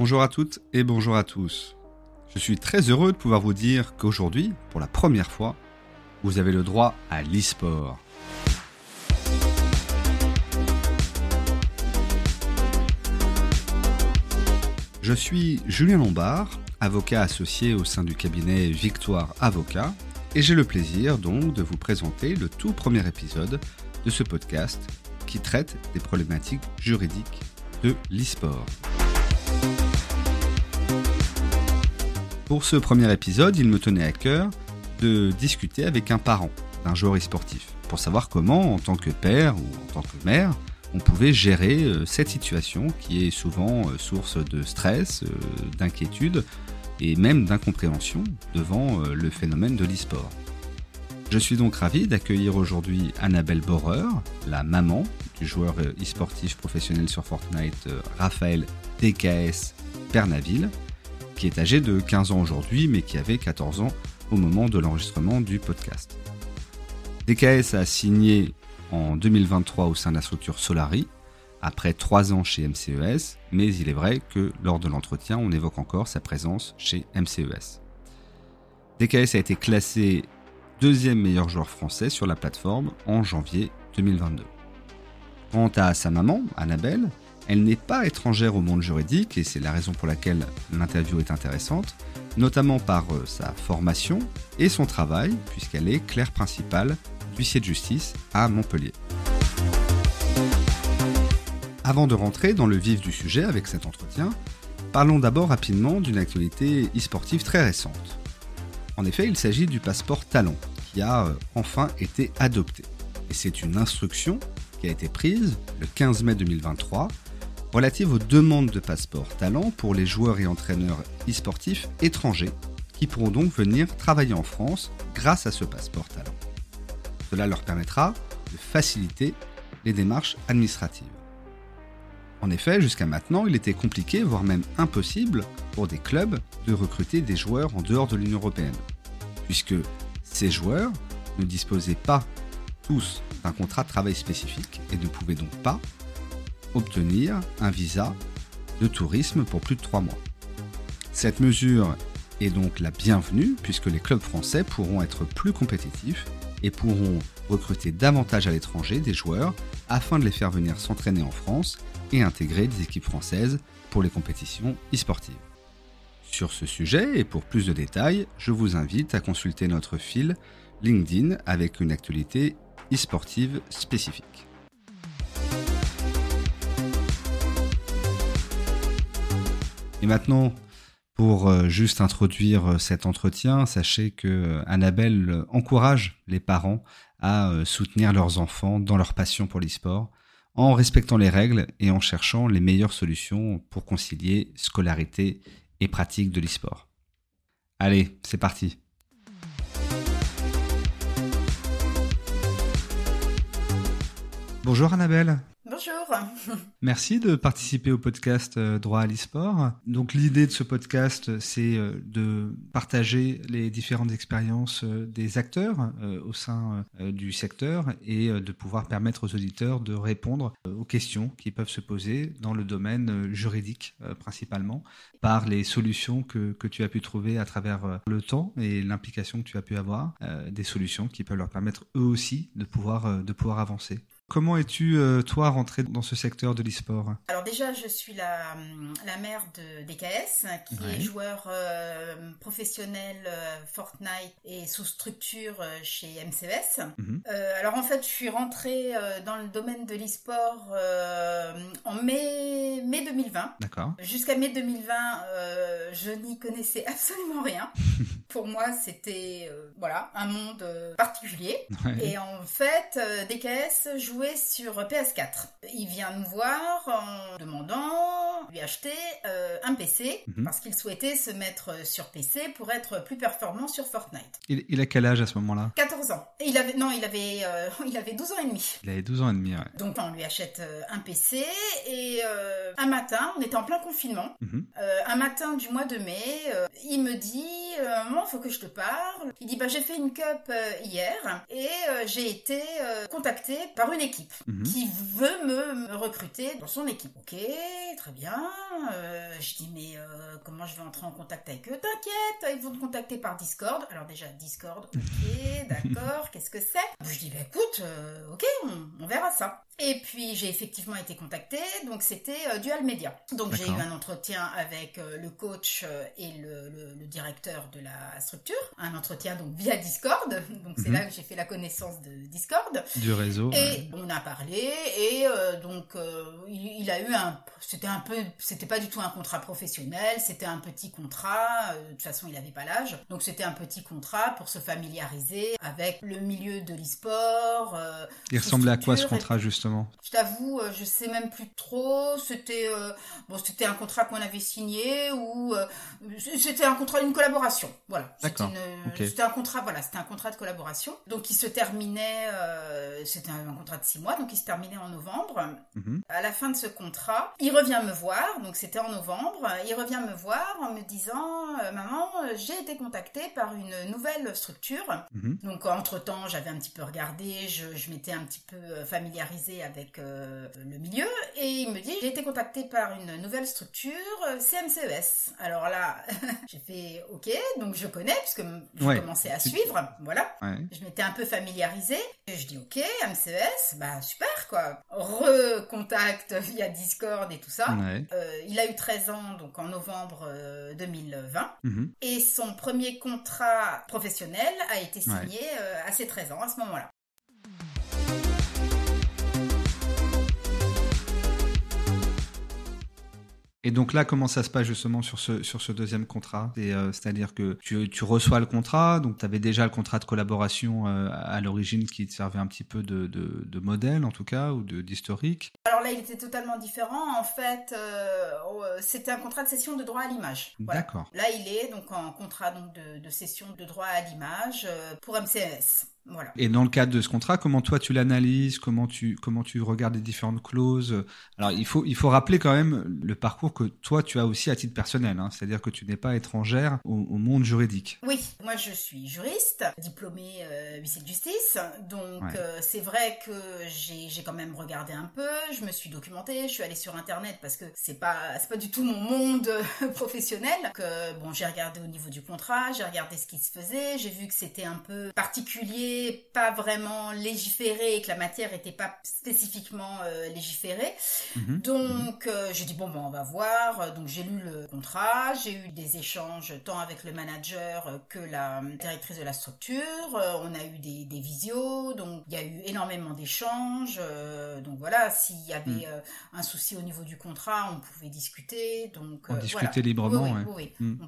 Bonjour à toutes et bonjour à tous. Je suis très heureux de pouvoir vous dire qu'aujourd'hui, pour la première fois, vous avez le droit à l'e-sport. Je suis Julien Lombard, avocat associé au sein du cabinet Victoire Avocat, et j'ai le plaisir donc de vous présenter le tout premier épisode de ce podcast qui traite des problématiques juridiques de l'e-sport. Pour ce premier épisode, il me tenait à cœur de discuter avec un parent d'un joueur e-sportif pour savoir comment, en tant que père ou en tant que mère, on pouvait gérer euh, cette situation qui est souvent euh, source de stress, euh, d'inquiétude et même d'incompréhension devant le phénomène de l'e-sport. Je suis donc ravi d'accueillir aujourd'hui Annabelle Borer, la maman du joueur e-sportif professionnel sur Fortnite Raphaël DKS Bernaville, qui est âgé de 15 ans aujourd'hui mais qui avait 14 ans au moment de l'enregistrement du podcast. DKS a signé en 2023 au sein de la structure Solari, après 3 ans chez MCES, mais il est vrai que lors de l'entretien, on évoque encore sa présence chez MCES. DKS a été classé deuxième meilleur joueur français sur la plateforme en janvier 2022. Quant à sa maman, Annabelle, elle n'est pas étrangère au monde juridique et c'est la raison pour laquelle l'interview est intéressante, notamment par euh, sa formation et son travail, puisqu'elle est clerc principale de justice à Montpellier. Avant de rentrer dans le vif du sujet avec cet entretien, parlons d'abord rapidement d'une actualité e-sportive très récente. En effet, il s'agit du passeport talent qui a euh, enfin été adopté. Et c'est une instruction qui a été prise le 15 mai 2023 relative aux demandes de passeport talent pour les joueurs et entraîneurs e-sportifs étrangers qui pourront donc venir travailler en France grâce à ce passeport talent. Cela leur permettra de faciliter les démarches administratives. En effet, jusqu'à maintenant, il était compliqué, voire même impossible, pour des clubs de recruter des joueurs en dehors de l'Union européenne, puisque ces joueurs ne disposaient pas tous d'un contrat de travail spécifique et ne pouvaient donc pas obtenir un visa de tourisme pour plus de trois mois. Cette mesure est donc la bienvenue puisque les clubs français pourront être plus compétitifs et pourront recruter davantage à l'étranger des joueurs afin de les faire venir s'entraîner en France et intégrer des équipes françaises pour les compétitions e-sportives. Sur ce sujet et pour plus de détails, je vous invite à consulter notre fil LinkedIn avec une actualité e-sportive spécifique. Et maintenant, pour euh, juste introduire euh, cet entretien, sachez que euh, Annabelle encourage les parents à soutenir leurs enfants dans leur passion pour l'e-sport en respectant les règles et en cherchant les meilleures solutions pour concilier scolarité et pratique de l'e-sport. Allez, c'est parti. Bonjour Annabelle. Bonjour. Merci de participer au podcast euh, Droit à l'e-sport. Donc l'idée de ce podcast, c'est euh, de partager les différentes expériences euh, des acteurs au sein du secteur et de pouvoir permettre aux auditeurs de répondre aux questions qui peuvent se poser dans le domaine juridique principalement par les solutions que, que tu as pu trouver à travers le temps et l'implication que tu as pu avoir, des solutions qui peuvent leur permettre eux aussi de pouvoir, de pouvoir avancer. Comment es-tu, euh, toi, rentré dans ce secteur de l'e-sport? Alors déjà, je suis la, la mère de DKS, qui est joueur euh, professionnel euh, Fortnite et sous structure chez MCS. Mhm. alors en fait, je suis rentrée dans le domaine de l'e-sport en mai, mai 2020. D'accord. Jusqu'à mai 2020, je n'y connaissais absolument rien. Pour moi, c'était voilà un monde particulier. Et en fait, DKS joue sur PS4. Il vient nous voir en demandant lui acheter euh, un PC mhm. parce qu'il souhaitait se mettre sur PC pour être plus performant sur Fortnite. Il, a quel âge à ce moment-là? 14 ans. Et il avait non, il avait euh, il avait 12 ans et demi. Il avait 12 ans et demi, ouais. Donc on lui achète euh, un PC et un matin, on était en plein confinement. Mhm. un matin du mois de mai, il me dit maman, faut que je te parle. Il dit bah j'ai fait une cup hier et j'ai été contacté par une équipe Mhm. qui veut me, recruter dans son équipe. Ok, très bien. je dis mais comment je vais entrer en contact avec eux? T'inquiète, ils vont te contacter par Discord. Alors déjà Discord, ok, d'accord, qu'est-ce que c'est? Je dis bah écoute, ok, on, verra ça. Et puis j'ai effectivement été contactée, donc c'était Dual Media. Donc j'ai eu un entretien avec le coach et le, le, directeur de la structure, un entretien donc via Discord. Donc c'est mhm. là que j'ai fait la connaissance de Discord. Du réseau. Et on a parlé et donc il, a eu un, c'était un peu, c'était pas du tout un contrat professionnel, c'était un petit contrat. de toute façon il avait pas l'âge, donc c'était un petit contrat pour se familiariser avec le milieu de l'e-sport. il ressemblait à quoi ce contrat justement Je t'avoue, je sais même plus trop. C'était bon, c'était un contrat qu'on avait signé ou c'était un contrat, une collaboration. Voilà. C'était un contrat, voilà, c'était un contrat de collaboration. Donc, qui se terminait, euh, c'était un, contrat de six mois, donc il se terminait en novembre. Mhm. À la fin de ce contrat, il revient me voir, donc c'était en novembre, il revient me voir en me disant, euh, maman, j'ai été contactée par une nouvelle structure. Mhm. Donc, entre-temps, j'avais un petit peu regardé, je, je m'étais un petit peu familiarisée avec euh, le milieu, et il me dit, j'ai été contactée par une nouvelle structure, CMCES. Alors là, j'ai fait OK, donc je connais puisque je commençais à suivre, voilà. Je m'étais un peu familiarisée. Et je dis OK, MCES, bah super quoi. Recontact via Discord et tout ça. Euh, il a eu 13 ans donc en novembre 2020 euh, mhm. et son premier contrat professionnel a été signé euh, à ses 13 ans à ce moment-là. Et donc là, comment ça se passe justement sur ce, sur ce deuxième contrat? Euh, C'est-à-dire que tu, tu, reçois le contrat, donc tu avais déjà le contrat de collaboration euh, à l'origine qui te servait un petit peu de, de, de modèle en tout cas, ou d'historique. Alors là, il était totalement différent. En fait, euh, oh, c'était un contrat de cession de droit à l'image. D'accord. Là, il est donc en contrat donc, de, de cession de droit à l'image pour MCS. Et dans le cadre de ce contrat, comment toi tu l'analyses, comment tu comment tu regardes les différentes clauses? Alors il faut il faut rappeler quand même le parcours que toi tu as aussi à titre personnel, hein. c'est-à-dire que tu n'es pas étrangère au, monde juridique. Oui, moi je suis juriste, diplômée euh, huissier de justice, donc euh, c'est vrai que j'ai quand même regardé un peu, je me suis documentée, je suis allée sur internet parce que c'est pas c'est pas du tout mon monde professionnel. Que bon, j'ai regardé au niveau du contrat, j'ai regardé ce qui se faisait, j'ai vu que c'était un peu particulier pas vraiment légiféré et que la matière n'était pas spécifiquement euh, légiférée. Mhm. Donc euh, j'ai dit bon ben on va voir. Donc j'ai lu le contrat, j'ai eu des échanges tant avec le manager que la directrice de la structure. Euh, on a eu des, des visios, donc il y a eu énormément d'échanges. donc voilà, s'il y avait mhm. un souci au niveau du contrat, on pouvait discuter. Donc on discutait librement. Mhm.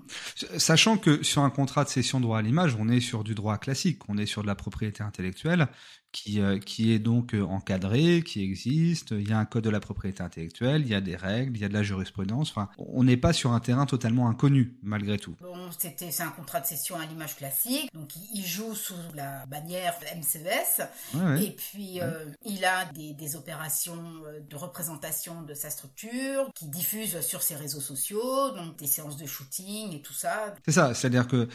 Sachant que sur un contrat de cession droit à l'image, on est sur du droit classique, on est sur de la propriété propriété intellectuelle qui, euh, qui est donc euh, encadré, qui existe. Il y a un code de la propriété intellectuelle, il y a des règles, il y a de la jurisprudence. Enfin, on n'est pas sur un terrain totalement inconnu, malgré tout. Bon, c'était, c'est un contrat de cession à l'image classique, donc il joue sous la bannière MCES, et puis euh, il a des, des, opérations de représentation de sa structure qui diffuse sur ses réseaux sociaux, donc des séances de shooting et tout ça. C'est ça, c'est-à-dire que,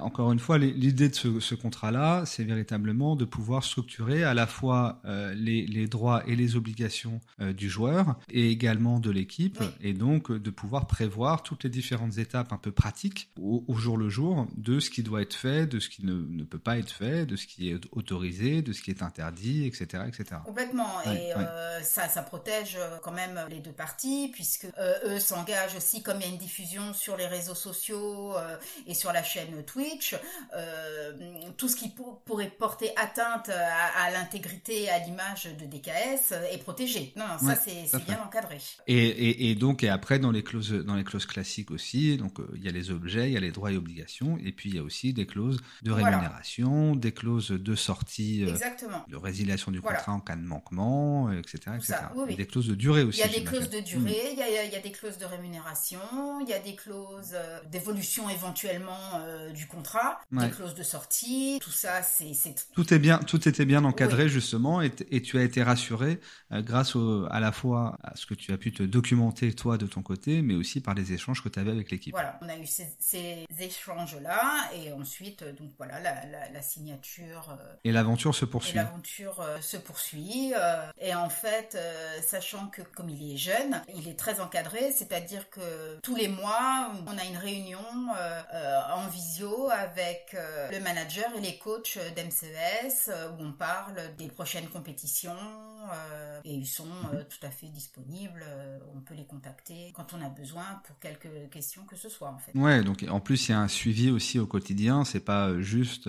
encore une fois, l'idée de ce, ce contrat-là, c'est véritablement de pouvoir structurer à la fois euh, les, les, droits et les obligations euh, du joueur et également de l'équipe, et donc euh, de pouvoir prévoir toutes les différentes étapes un peu pratiques au, jour le jour de ce qui doit être fait, de ce qui ne, ne, peut pas être fait, de ce qui est autorisé, de ce qui est interdit, etc. etc. Complètement, et ça, ça protège quand même les deux parties, puisque eux s'engagent aussi, comme il y a une diffusion sur les réseaux sociaux et sur la chaîne Twitch, tout ce qui pourrait porter atteinte à, l'intégrité, à l'image de DKS euh, est protégé. Non, ça c'est bien encadré. Et, et, donc et après dans les clauses dans les clauses classiques aussi, donc euh, il y a les objets, il y a les droits et obligations, et puis il y a aussi des clauses de rémunération, des clauses de sortie, euh, Exactement. de résiliation du contrat en cas de manquement, etc., etc. Et des clauses de durée aussi. Il y a des clauses de durée, hmm. il, y a, il, y a, des clauses de rémunération, il y a des clauses d'évolution éventuellement du contrat, des clauses de sortie, tout ça c'est tout est bien tout était bien encadré justement et, tu as été rassuré euh, grâce à la fois à ce que tu as pu te documenter toi de ton côté, mais aussi par les échanges que tu avais avec l'équipe. Voilà, on a eu ces, échanges-là et ensuite, euh, donc voilà, la, signature. Euh, et l'aventure se poursuit. L'aventure se poursuit et en fait, sachant que comme il est jeune, il est très encadré, c'est-à-dire que tous les mois, on a une réunion en visio avec le manager et les coachs d'MCES où on parle des prochaines compétitions euh, et ils sont euh, tout à fait disponibles. Euh, on peut les contacter quand on a besoin pour quelques questions que ce soit en fait. Ouais, donc en plus il y a un suivi aussi au quotidien. C'est pas juste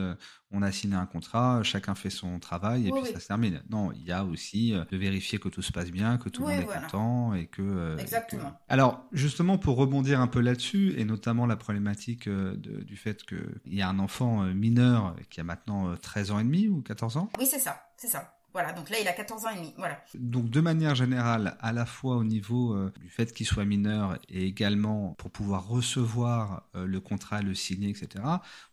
on a signé un contrat, chacun fait son travail et puis ça se termine. Non, il y a aussi de vérifier que tout se passe bien, que tout le monde est content et que. Exactement. Alors justement pour rebondir un peu là-dessus et notamment la problématique du fait qu'il y a un enfant mineur qui a maintenant 13 ans et demi ou 14 ans? Oui, c'est ça, c'est ça. Voilà, donc là il a 14 ans et demi. Voilà. Donc de manière générale, à la fois au niveau euh, du fait qu'il soit mineur et également pour pouvoir recevoir euh, le contrat, le signer, etc.,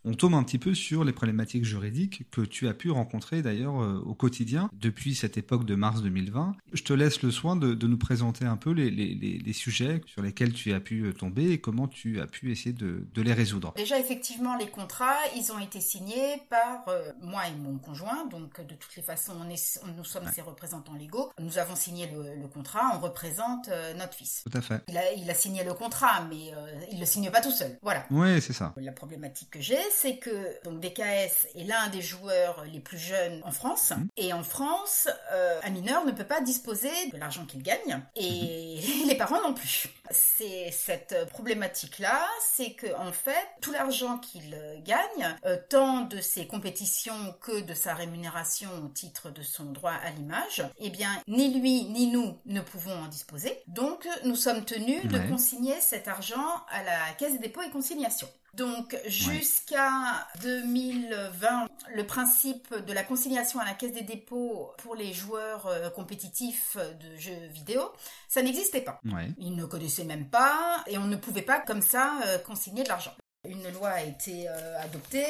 on tombe un petit peu sur les problématiques juridiques que tu as pu rencontrer d'ailleurs euh, au quotidien depuis cette époque de mars 2020. Je te laisse le soin de, nous présenter un peu les, les, sujets sur lesquels tu as pu tomber et comment tu as pu essayer de, de les résoudre. Déjà effectivement les contrats, ils ont été signés par moi et mon conjoint, donc de toutes les façons on est nous sommes ses représentants légaux. Nous avons signé le, contrat, on représente euh, notre fils. Tout à fait. Il a, signé le contrat, mais euh, il le signe pas tout seul. Voilà. Oui, c'est ça. La problématique que j'ai, c'est que donc DKS est l'un des joueurs les plus jeunes en France, mmh. et en France, euh, un mineur ne peut pas disposer de l'argent qu'il gagne, et mmh. les parents non plus. C'est cette problématique-là, c'est que en fait, tout l'argent qu'il gagne, tant de ses compétitions que de sa rémunération au titre de son droit à l'image, eh bien, ni lui ni nous ne pouvons en disposer. Donc, nous sommes tenus de consigner cet argent à la Caisse des dépôts et consignations. Donc jusqu'à 2020, le principe de la consignation à la caisse des dépôts pour les joueurs euh, compétitifs de jeux vidéo, ça n'existait pas. Ils ne connaissaient même pas et on ne pouvait pas comme ça euh, consigner de l'argent. Une loi a été euh, adoptée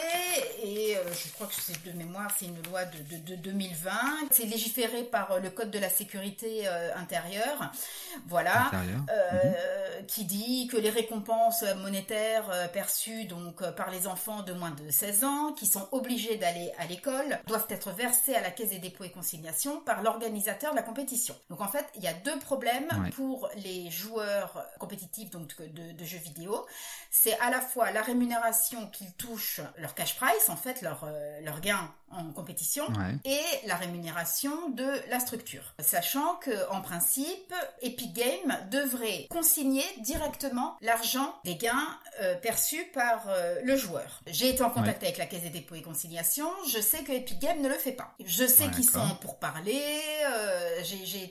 et euh, je crois que c'est de mémoire, c'est une loi de, de, 2020. C'est légiféré par euh, le Code de la sécurité intérieure, voilà, mhm. qui dit que les récompenses monétaires perçues donc par les enfants de moins de 16 ans, qui sont obligés d'aller à l'école, doivent être versées à la Caisse des dépôts et consignations par l'organisateur de la compétition. Donc en fait, il y a deux problèmes pour les joueurs compétitifs donc de, de jeux vidéo. C'est à la fois la rémunération qu'ils touchent, leur cash price, en fait, leur, euh, leur gain en compétition, et la rémunération de la structure. Sachant que, en principe, Epic Games devrait consigner directement l'argent des gains euh, perçus par euh, le joueur. J'ai été en contact avec la Caisse des dépôts et consignations, je sais que Epic Games ne le fait pas. Je sais qu'ils sont pour parler, j'ai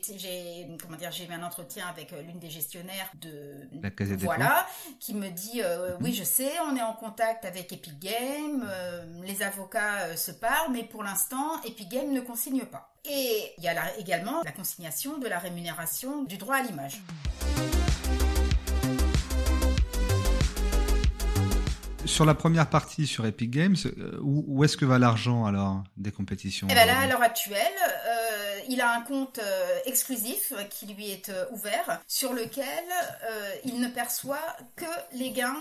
comment dire, j'ai eu un entretien avec l'une des gestionnaires de la Caisse des voilà, qui me dit mhm. oui, je sais, on est en contact avec Epic Games, euh, les avocats euh, se parlent, mais pour l'instant, Epic Games ne consigne pas. Et il y a également la consignation de la rémunération du droit à l'image. Sur la première partie sur Epic Games, euh, où, est-ce que va l'argent alors des compétitions Eh ben là, à l'heure actuelle, il a un compte euh, exclusif qui lui est euh, ouvert sur lequel euh, il ne perçoit que les gains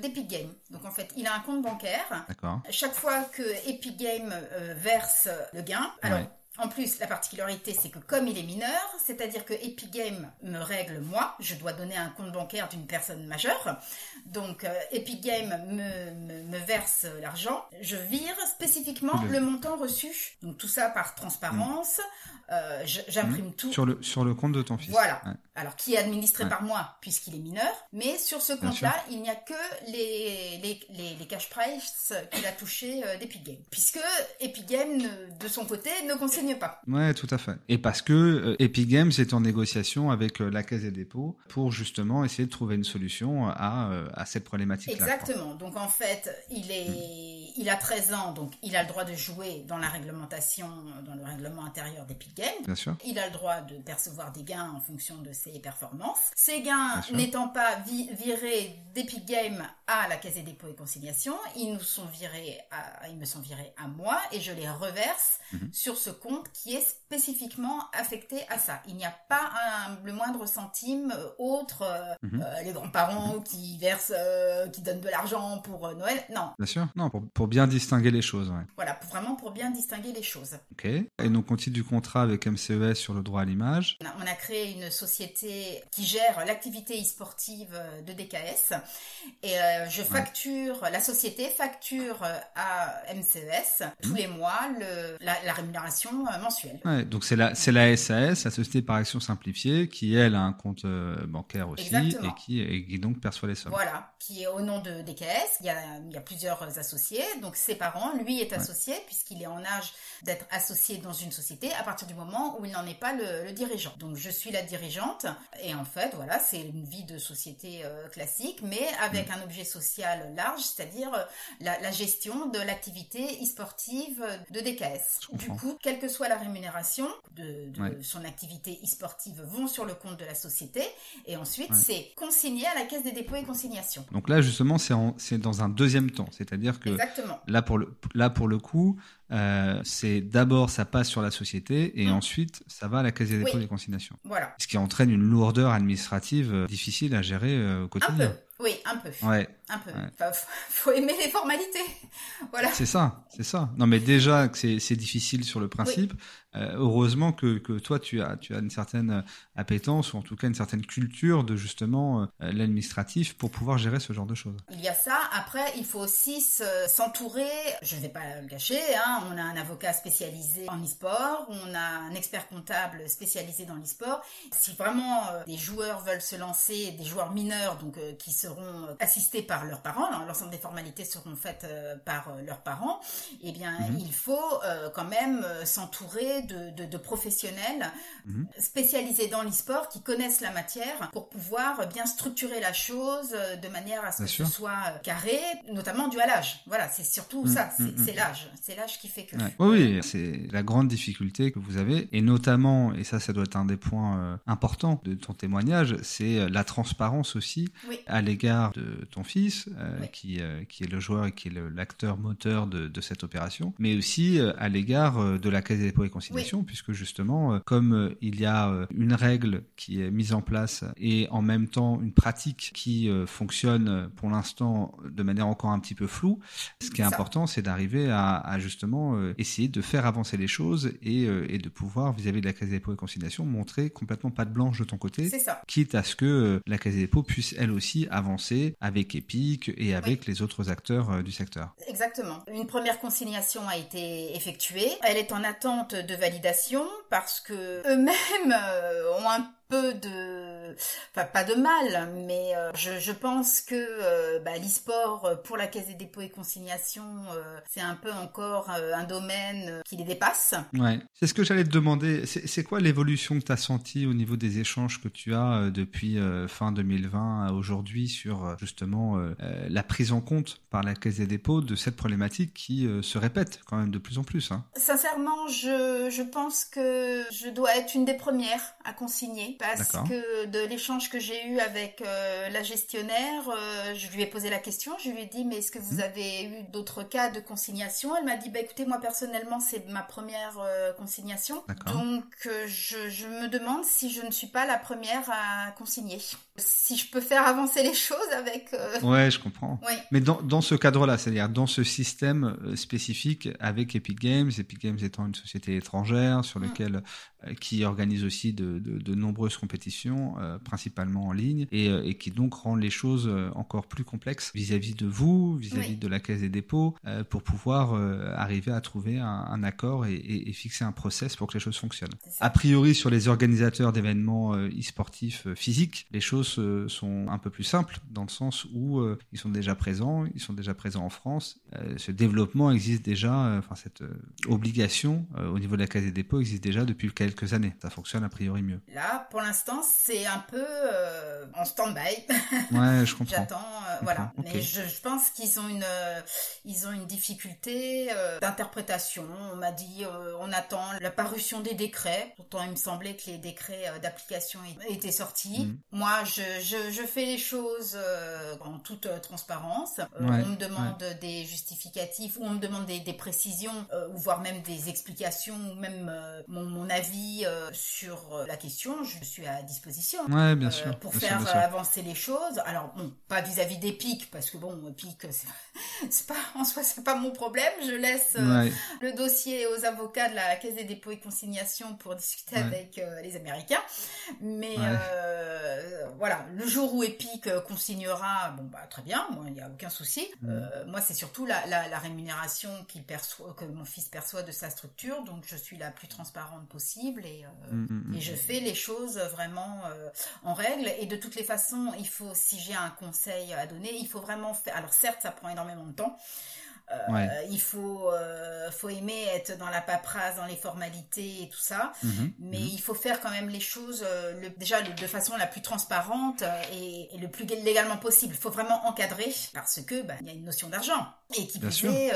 d'Epic Games. Donc en fait, il a un compte bancaire. Chaque fois que Epic Games verse le gain, alors en plus, la particularité, c'est que comme il est mineur, c'est-à-dire que Epic Games me règle moi, je dois donner un compte bancaire d'une personne majeure. Donc euh, Epic Games me, verse l'argent, je vire spécifiquement le... montant reçu. Donc tout ça par transparence, euh, j'imprime mmh. tout. Sur le, sur le compte de ton fils. Voilà. Alors qui est administré par moi puisqu'il est mineur, mais sur ce compte-là, il n'y a que les, les, les, cash price qu'il a touché euh, d'Epic Games. Puisque Epic Games, de son côté, ne consigne pas. Ouais, tout à fait. Et parce que euh, Epic Games est en négociation avec euh, la Caisse des dépôts pour justement essayer de trouver une solution à, euh, à cette problématique-là. Exactement. Donc en fait, il est, hmm. il a 13 ans, donc il a le droit de jouer dans la réglementation, dans le règlement intérieur d'Epic Games. Bien sûr. Il a le droit de percevoir des gains en fonction de ses performances. Ces gains n'étant pas virés d'Epic Games à la Caisse des dépôts et conciliation, ils nous sont virés, à, ils me sont virés à moi et je les reverse mhm. sur ce compte qui est spécifiquement affecté à ça. Il n'y a pas un, le moindre centime euh, autre, euh, mhm. euh, les grands-parents qui versent, qui donnent de l'argent pour Noël. Non. Bien sûr, non, pour, pour bien distinguer les choses. Voilà, vraiment pour bien distinguer les choses. Ok. Et donc on titre du contrat avec MCES sur le droit à l'image. On a créé une société qui gère l'activité e-sportive de DKS et je facture, la société facture à MCES tous mhm. les mois le, la, rémunération mensuelle. Ouais, donc c'est la, c'est la SAS, la Société par Action Simplifiée, qui elle a un compte euh, bancaire aussi et qui, et qui, donc perçoit les sommes. Voilà, qui est au nom de DKS. Il y a, il y a plusieurs associés, donc ses parents, lui est associé puisqu'il est en âge d'être associé dans une société à partir du moment où il n'en est pas le, dirigeant. Donc je suis la dirigeante et en fait voilà c'est une vie de société euh, classique mais avec mm. un objet social large, c'est-à-dire euh, la, la, gestion de l'activité e-sportive de DKS. Du coup, quelle que soit la rémunération, de, son activité e-sportive vont sur le compte de la société et ensuite c'est consigné à la caisse des dépôts et consignations. Donc là justement c'est dans un deuxième temps, c'est-à-dire que là pour le là pour le coup euh, c'est d'abord ça passe sur la société et mmh. ensuite ça va à la caisse des dépôts et des consignations. Voilà. Ce qui entraîne une lourdeur administrative euh, difficile à gérer euh, au quotidien. Un peu. Oui, un peu. Ouais. Un peu. faut aimer les formalités. voilà. C'est ça, c'est ça. Non, mais déjà que c'est difficile sur le principe. Heureusement que, que, toi, tu as, tu as une certaine appétence ou en tout cas une certaine culture de justement l'administratif pour pouvoir gérer ce genre de choses. Il y a ça. Après, il faut aussi s'entourer. je ne vais pas le cacher. Hein, on a un avocat spécialisé en e-sport. On a un expert comptable spécialisé dans l'e-sport. Si vraiment euh, des joueurs veulent se lancer, des joueurs mineurs, donc qui seront assistés par leurs parents, l'ensemble des formalités seront faites par leurs parents. Eh bien, mhm. il faut quand même s'entourer de, professionnels mhm. spécialisés dans l'e-sport qui connaissent la matière pour pouvoir bien structurer la chose euh, de manière à ce que ce soit euh, carré, notamment dû à l'âge. Voilà, c'est surtout mhm. ça, c'est l'âge. C'est l'âge qui fait que... Oui, c'est la grande difficulté que vous avez, et notamment, et ça, ça doit être un des points euh, importants de ton témoignage, c'est la transparence aussi à l'égard de ton fils, qui, qui est le joueur et qui est l'acteur moteur de, de, cette opération, mais aussi à l'égard de la Caisse des dépôts et puisque justement, euh, comme euh, il y a euh, une règle qui est mise en place et en même temps une pratique qui fonctionne pour l'instant de manière encore un petit peu floue, ce qui est important, c'est d'arriver à, justement essayer de faire avancer les choses et, de pouvoir, vis-à-vis de la Caisse des dépôts et conciliation, montrer complètement pas de blanche de ton côté, quitte à ce que la Caisse des dépôts puisse elle aussi avancer avec Epic et avec les autres acteurs du secteur. Exactement. Une première consignation a été effectuée. Elle est en attente de validation parce que eux-mêmes euh, ont un peu de, enfin pas de mal, mais euh, je, je, pense que euh, bah, l'e-sport euh, pour la Caisse des dépôts et consignations, c'est un peu encore un domaine qui les dépasse. Ouais, c'est ce que j'allais te demander. C'est quoi l'évolution que tu as sentie au niveau des échanges que tu as depuis fin 2020 à aujourd'hui sur justement la prise en compte par la Caisse des dépôts de cette problématique qui se répète quand même de plus en plus. Hein? Sincèrement, je, je pense que je dois être une des premières à consigner parce que de l'échange que j'ai eu avec euh, la gestionnaire, euh, je lui ai posé la question, je lui ai dit mais est-ce que vous mhm. avez eu d'autres cas de consignation? Elle m'a dit bah écoutez moi personnellement c'est ma première euh, consignation, donc je, je, me demande si je ne suis pas la première à consigner, si je peux faire avancer les choses avec. Ouais je comprends. Mais dans, dans ce cadre-là, c'est-à-dire dans ce système spécifique avec Epic Games, Epic Games étant une société étrangère sur mm. laquelle qui organise aussi de, de, nombreuses compétitions, principalement en ligne, et, et, qui donc rend les choses encore plus complexes vis-à-vis de vous, vis-à-vis de la Caisse des dépôts, pour pouvoir arriver à trouver un, un accord et, et, fixer un process pour que les choses fonctionnent. A priori, sur les organisateurs d'événements e-sportifs physiques, les choses sont un peu plus simples dans le sens où ils sont déjà présents, ils sont déjà présents en France. ce développement existe déjà, enfin cette obligation au niveau de la Caisse des dépôts existe déjà depuis quelques années. Ça fonctionne a priori mieux. Là, pour l'instant, c'est un peu en stand-by. Ouais, je comprends. J'attends, voilà. Mais je, pense qu'ils ont une, ils ont une difficulté d'interprétation. On m'a dit, on attend la parution des décrets. Pourtant, il me semblait que les décrets d'application étaient sortis. Mm. Moi, je, je, je, fais les choses en toute transparence. on me demande des justificatifs ou on me demande des, des précisions ou voire même des explications ou même mon, avis sur la question. Je suis à disposition bien sûr, pour faire avancer les choses. Alors, bon, pas vis-à-vis des pics, parce que bon, pics, c'est pas, en soi, c'est pas mon problème. Je laisse le dossier aux avocats de la Caisse des dépôts et consignations pour discuter avec les Américains. Mais voilà, le jour où Epic consignera, bon, bah, très bien, il n'y a aucun souci. Mm. moi, c'est surtout la, la, rémunération qu'il perçoit, que mon fils perçoit de sa structure, donc je suis la plus transparente possible et, mm, mm, et je fais les choses vraiment en règle. Et de toutes les façons, il faut, si j'ai un conseil à donner, il faut vraiment faire. Alors certes, ça prend énormément de temps. Euh, il faut, euh, faut aimer être dans la paperasse, dans les formalités et tout ça, mhm. mais mhm. il faut faire quand même les choses euh, le, déjà de façon la plus transparente et, le plus légalement possible. Il faut vraiment encadrer parce que bah, il y a une notion d'argent et qui plus est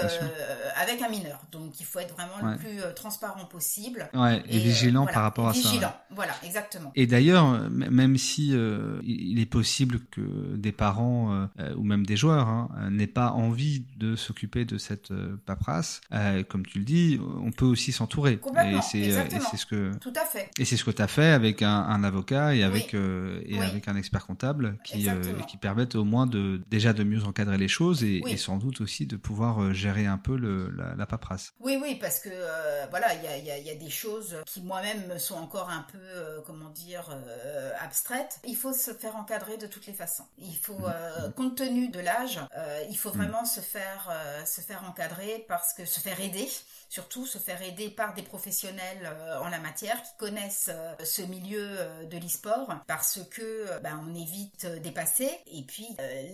avec un mineur. Donc il faut être vraiment le plus transparent possible. Ouais, et, vigilant par rapport à ça. Vigilant, voilà, exactement. Et d'ailleurs, même si il est possible que des parents ou même des joueurs hein, n'aient pas envie de s'occuper de cette euh, paperasse, euh, comme tu le dis, on peut aussi s'entourer. Et c'est euh, ce que tout à fait. Et c'est ce que tu as fait avec un, avocat et avec et avec un expert comptable qui qui permettent au moins de déjà de mieux encadrer les choses et, sans doute aussi de pouvoir gérer un peu le, la, paperasse. Oui oui parce que voilà il y a, y, a, y a, des choses qui moi-même sont encore un peu comment dire abstraites. Il faut se faire encadrer de toutes les façons. Il faut mmh. compte tenu de l'âge, il faut mmh. vraiment se faire se faire encadrer parce que se faire aider surtout se faire aider par des professionnels euh, en la matière qui connaissent euh, ce milieu euh, de l'e-sport parce que ben, on évite dépasser et puis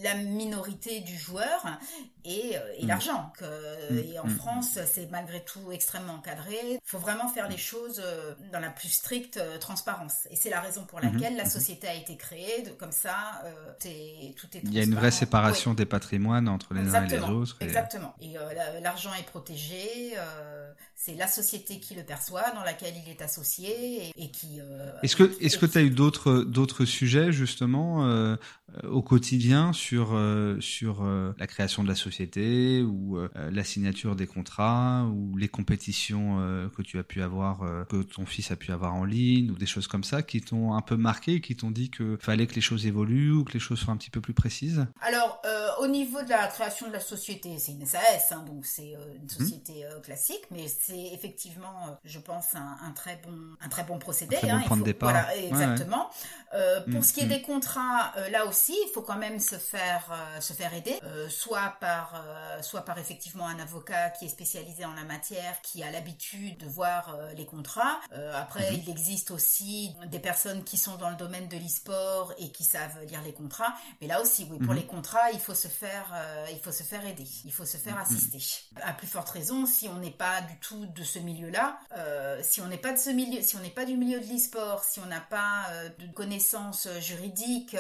la minorité du joueur et, mm. l'argent. Mm. Et en mm. France, c'est malgré tout extrêmement encadré. Il faut vraiment faire les choses dans la plus stricte transparence. Et c'est la raison pour mm-hmm. laquelle la mm-hmm. société a été créée. comme ça, tout est, tout est Il y a une vraie séparation des patrimoines entre les uns et les autres. Exactement. Et l'argent est protégé. Euh, c'est la société qui le perçoit, dans laquelle il est associé et, qui. Euh, est-ce que est-ce que tu as eu d'autres d'autres sujets justement euh, au quotidien sur sur la création de la société ou la signature des contrats ou les compétitions que tu as pu avoir que ton fils a pu avoir en ligne ou des choses comme ça qui t'ont un peu marqué, qui t'ont dit que fallait que les choses évoluent ou que les choses soient un petit peu plus précises? Alors au niveau de la création de la société, c'est une SAS, hein, donc c'est une mmh. société classique mais c'est effectivement, euh, je pense, un, très bon, un très bon procédé. Un hein, point de départ. Voilà, exactement. Euh, pour mm, ce qui est mm. des contrats, euh, là aussi, il faut quand même se faire, se faire aider, soit par, soit par effectivement un avocat qui est spécialisé en la matière, qui a l'habitude de voir les contrats. après, mm-hmm. il existe aussi des personnes qui sont dans le domaine de l'e-sport et qui savent lire les contrats. Mais là aussi, oui, pour mm-hmm. les contrats, il faut se faire, il faut se faire aider, il faut se faire mm-hmm. assister. À plus forte raison, si on n'est pas du tout de ce milieu-là. Euh, si on n'est pas de ce milieu, si on n'est pas du milieu de l'e-sport, si on n'a pas euh, de connaissances euh, juridiques,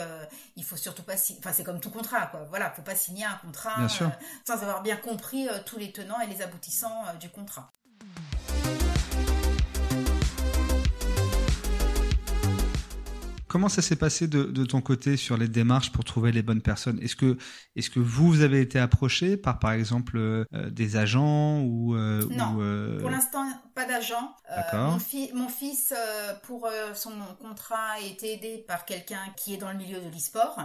il faut surtout pas signer. Enfin, c'est comme tout contrat, quoi. Voilà, faut pas signer un contrat sans avoir bien compris tous les tenants et les aboutissants du contrat. Comment ça s'est passé de, de, ton côté sur les démarches pour trouver les bonnes personnes? Est-ce que, est-ce que vous, vous avez été approché par, par exemple, euh, des agents ou Non, pour l'instant, pas d'agent. Mon, mon, fils, pour son contrat, a été aidé par quelqu'un qui est dans le milieu de l'e-sport,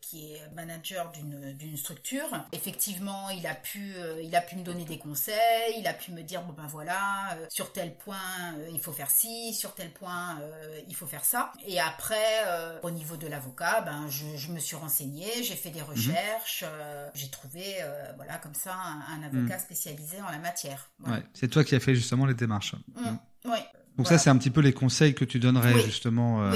qui est manager d'une, d'une structure. Effectivement, il a pu, il a pu me donner des conseils, il a pu me dire bon ben voilà, sur tel point il faut faire ci, sur tel point il faut faire ça. Et après, euh, au niveau de l'avocat, ben, je, me suis renseignée, j'ai fait des mhm. recherches, euh, j'ai trouvé, euh, voilà, comme ça, un, avocat mhm. spécialisé en la matière. C'est toi qui as fait justement les démarches. Mm. Oui. Donc ça, c'est un petit peu les conseils que tu donnerais justement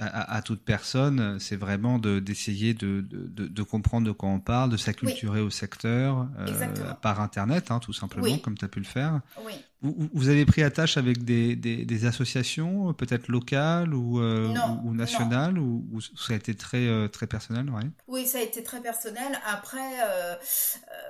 À, toute personne. C'est vraiment d'essayer de, de, comprendre de quoi on parle, de s'acculturer au secteur par Internet, hein, tout simplement, comme tu as pu le faire. Vous, avez pris attache avec des, des, associations, peut-être locales ou, euh, ou, nationales, ou, ça a été très, euh, très personnel ouais. Oui, ça a été très personnel. Après, euh,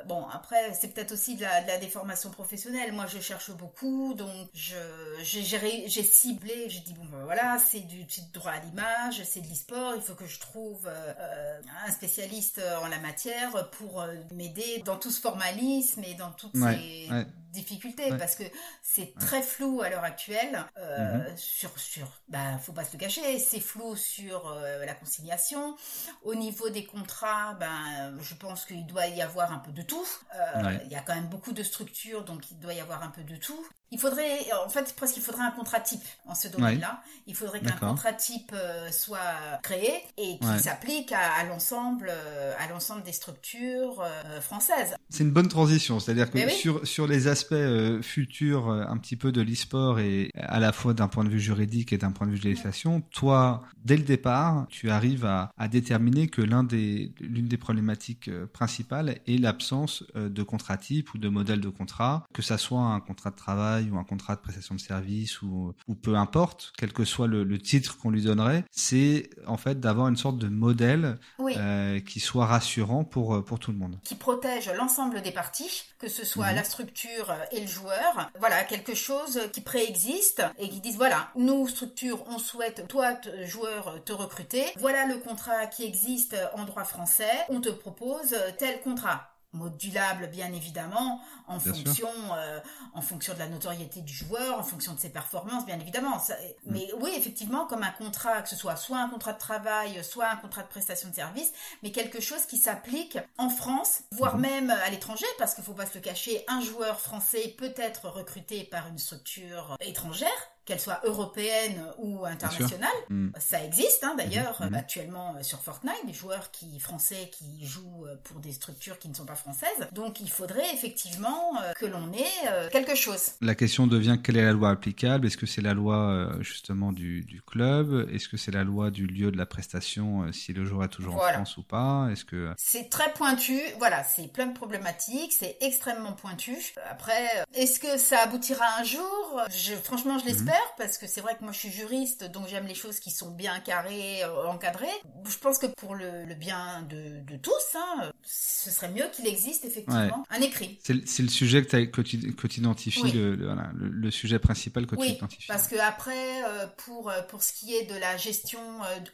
bon, après, c'est peut-être aussi de la, de la, déformation professionnelle. Moi, je cherche beaucoup, donc j'ai ciblé, j'ai dit, bon, ben, voilà, c'est du, droit à l'image, c'est de l'e-sport, il faut que je trouve un spécialiste en la matière pour m'aider dans tout ce formalisme et dans toutes ces difficultés, parce que c'est très flou à l'heure actuelle. Euh, mhm. Sur, sur, bah, faut pas se le cacher, c'est flou sur euh, la conciliation. Au niveau des contrats, ben, je pense qu'il doit y avoir un peu de tout. Euh, il y a quand même beaucoup de structures, donc il doit y avoir un peu de tout. Il faudrait, en fait, presque il faudrait un contrat type en ce domaine-là. Il faudrait qu'un contrat type euh, soit créé et qui s'applique à, l'ensemble, euh, à l'ensemble des structures euh, françaises. C'est une bonne transition, c'est-à-dire que sur sur les aspects futurs, un petit peu de l'e-sport et à la fois d'un point de vue juridique et d'un point de vue de législation, toi, dès le départ, tu arrives à, à déterminer que l'un des l'une des problématiques principales est l'absence de contrat type ou de modèle de contrat, que ça soit un contrat de travail ou un contrat de prestation de service ou, ou peu importe, quel que soit le, titre qu'on lui donnerait, c'est en fait d'avoir une sorte de modèle euh, qui soit rassurant pour, euh, pour tout le monde. Qui protège l'ensemble des parties, que ce soit mhm. la structure et le joueur. Voilà, quelque chose qui préexiste et qui disent voilà, nous, structure, on souhaite, toi, joueur, te recruter. Voilà le contrat qui existe en droit français. On te propose tel contrat modulable bien évidemment en fonction euh, en fonction de la notoriété du joueur en fonction de ses performances bien évidemment mm. mais oui effectivement comme un contrat que ce soit soit un contrat de travail soit un contrat de prestation de service mais quelque chose qui s'applique en France voire mm-hmm. même à l'étranger parce qu'il faut pas se le cacher un joueur français peut être recruté par une structure étrangère qu'elle soit européenne ou internationale. Mm. Ça existe hein, d'ailleurs mm-hmm. actuellement euh, sur Fortnite, des joueurs qui français qui jouent euh, pour des structures qui ne sont pas françaises. Donc il faudrait effectivement euh, que l'on ait quelque chose. La question devient quelle est la loi applicable? Est-ce que c'est la loi justement du, du club? Est-ce que c'est la loi du lieu de la prestation si le joueur est toujours en France ou pas? Est-ce que c'est très pointu Voilà, c'est plein de problématiques, c'est extrêmement pointu. Après, est-ce que ça aboutira un jour? Je, Franchement, je l'espère parce que c'est vrai que moi je suis juriste, donc j'aime les choses qui sont bien carrées, euh, encadrées. Je pense que pour le, bien de, tous, hein, ce serait mieux qu'il existe effectivement un écrit. C'est le sujet que, tu identifies, le, sujet principal que tu identifies. Parce que après, euh, pour, euh, pour ce qui est de la gestion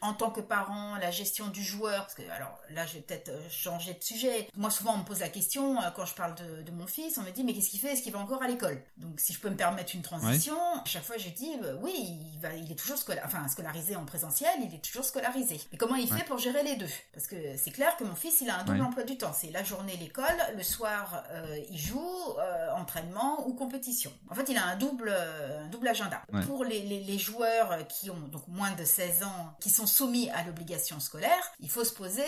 en tant que parent, la gestion du joueur, parce que alors là je vais peut-être changer de sujet. Moi souvent on me pose la question quand je parle de, mon fils, on me dit mais qu'est-ce qu'il fait? Est-ce qu'il va encore à l'école? Donc si je peux me permettre une transition, à chaque fois je dis euh, oui, il, va, il est toujours enfin, scolarisé en présentiel, il est toujours scolarisé. Mais comment il fait pour gérer les deux? Parce que c'est clair que mon fils, il a un double emploi du temps. C'est la journée l'école, le soir euh, il joue, euh, entraînement ou compétition. En fait, il a un double, un double agenda. Pour les, les, joueurs qui ont donc moins de 16 ans, qui sont soumis à l'obligation scolaire, il faut se poser